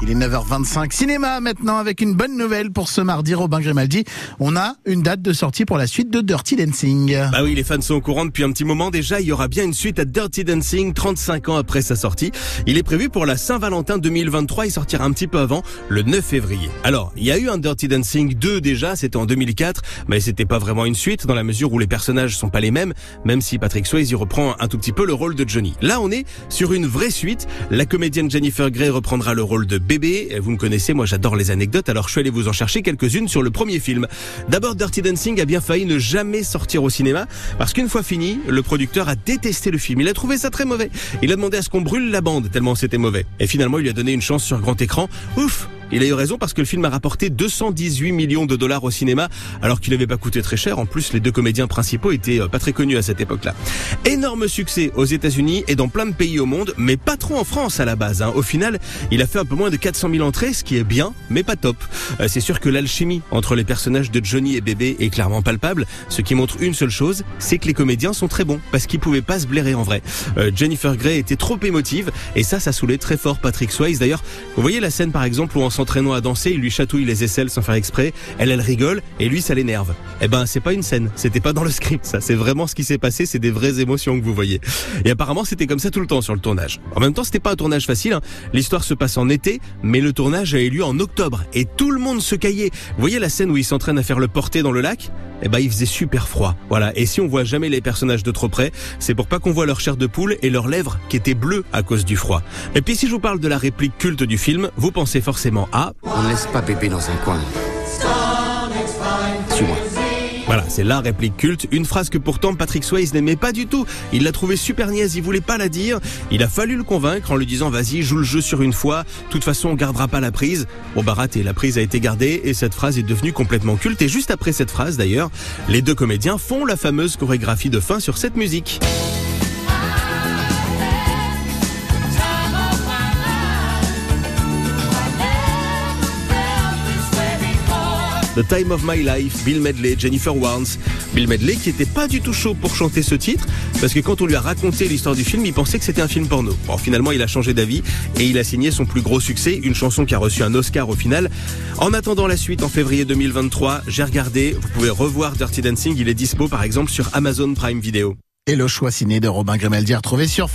Il est 9h25. Cinéma maintenant avec une bonne nouvelle pour ce mardi. Robin Grimaldi, on a une date de sortie pour la suite de Dirty Dancing. Bah oui, les fans sont au courant depuis un petit moment déjà. Il y aura bien une suite à Dirty Dancing 35 ans après sa sortie. Il est prévu pour la Saint-Valentin 2023. Il sortira un petit peu avant, le 9 février. Alors, il y a eu un Dirty Dancing 2 déjà, c'était en 2004, mais c'était pas vraiment une suite dans la mesure où les personnages sont pas les mêmes, même si Patrick Swayze y reprend un tout petit peu le rôle de Johnny. Là, on est sur une vraie suite. La comédienne Jennifer Grey reprendra le rôle de bébé. Vous me connaissez, moi j'adore les anecdotes, alors je suis allé vous en chercher quelques-unes sur le premier film. D'abord, Dirty Dancing a bien failli ne jamais sortir au cinéma, parce qu'une fois fini, le producteur a détesté le film. Il a trouvé ça très mauvais. Il a demandé à ce qu'on brûle la bande, tellement c'était mauvais. Et finalement, il lui a donné une chance sur grand écran. Ouf il a eu raison parce que le film a rapporté 218 millions de dollars au cinéma, alors qu'il n'avait pas coûté très cher. En plus, les deux comédiens principaux étaient euh, pas très connus à cette époque-là. Énorme succès aux États-Unis et dans plein de pays au monde, mais pas trop en France à la base. Hein. Au final, il a fait un peu moins de 400 000 entrées, ce qui est bien, mais pas top. Euh, c'est sûr que l'alchimie entre les personnages de Johnny et Bébé est clairement palpable. Ce qui montre une seule chose, c'est que les comédiens sont très bons, parce qu'ils pouvaient pas se blairer en vrai. Euh, Jennifer Grey était trop émotive, et ça, ça saoulait très fort Patrick Swayze. D'ailleurs, vous voyez la scène par exemple où on s'entraînant à danser, il lui chatouille les aisselles sans faire exprès. Elle, elle rigole et lui, ça l'énerve. Eh ben, c'est pas une scène. C'était pas dans le script, ça. C'est vraiment ce qui s'est passé. C'est des vraies émotions que vous voyez. Et apparemment, c'était comme ça tout le temps sur le tournage. En même temps, c'était pas un tournage facile. Hein. L'histoire se passe en été, mais le tournage a eu lieu en octobre et tout le monde se caillait. Vous voyez la scène où il s'entraîne à faire le porté dans le lac? Eh ben, il faisait super froid. Voilà. Et si on voit jamais les personnages de trop près, c'est pour pas qu'on voit leur chair de poule et leurs lèvres qui étaient bleues à cause du froid. Et puis, si je vous parle de la réplique culte du film, vous pensez forcément on ne laisse pas bébé dans un coin. Suis-moi. Voilà, c'est la réplique culte, une phrase que pourtant Patrick Swayze n'aimait pas du tout. Il l'a trouvé super niaise, il voulait pas la dire. Il a fallu le convaincre en lui disant vas-y, joue le jeu sur une fois, de toute façon on gardera pas la prise. Bon bah raté, la prise a été gardée et cette phrase est devenue complètement culte. Et juste après cette phrase d'ailleurs, les deux comédiens font la fameuse chorégraphie de fin sur cette musique. The Time of My Life, Bill Medley, Jennifer Warnes. Bill Medley qui était pas du tout chaud pour chanter ce titre, parce que quand on lui a raconté l'histoire du film, il pensait que c'était un film porno. Bon, finalement, il a changé d'avis et il a signé son plus gros succès, une chanson qui a reçu un Oscar au final. En attendant la suite en février 2023, j'ai regardé, vous pouvez revoir Dirty Dancing, il est dispo par exemple sur Amazon Prime Video. Et le choix ciné de Robin Grimaldi retrouvé sur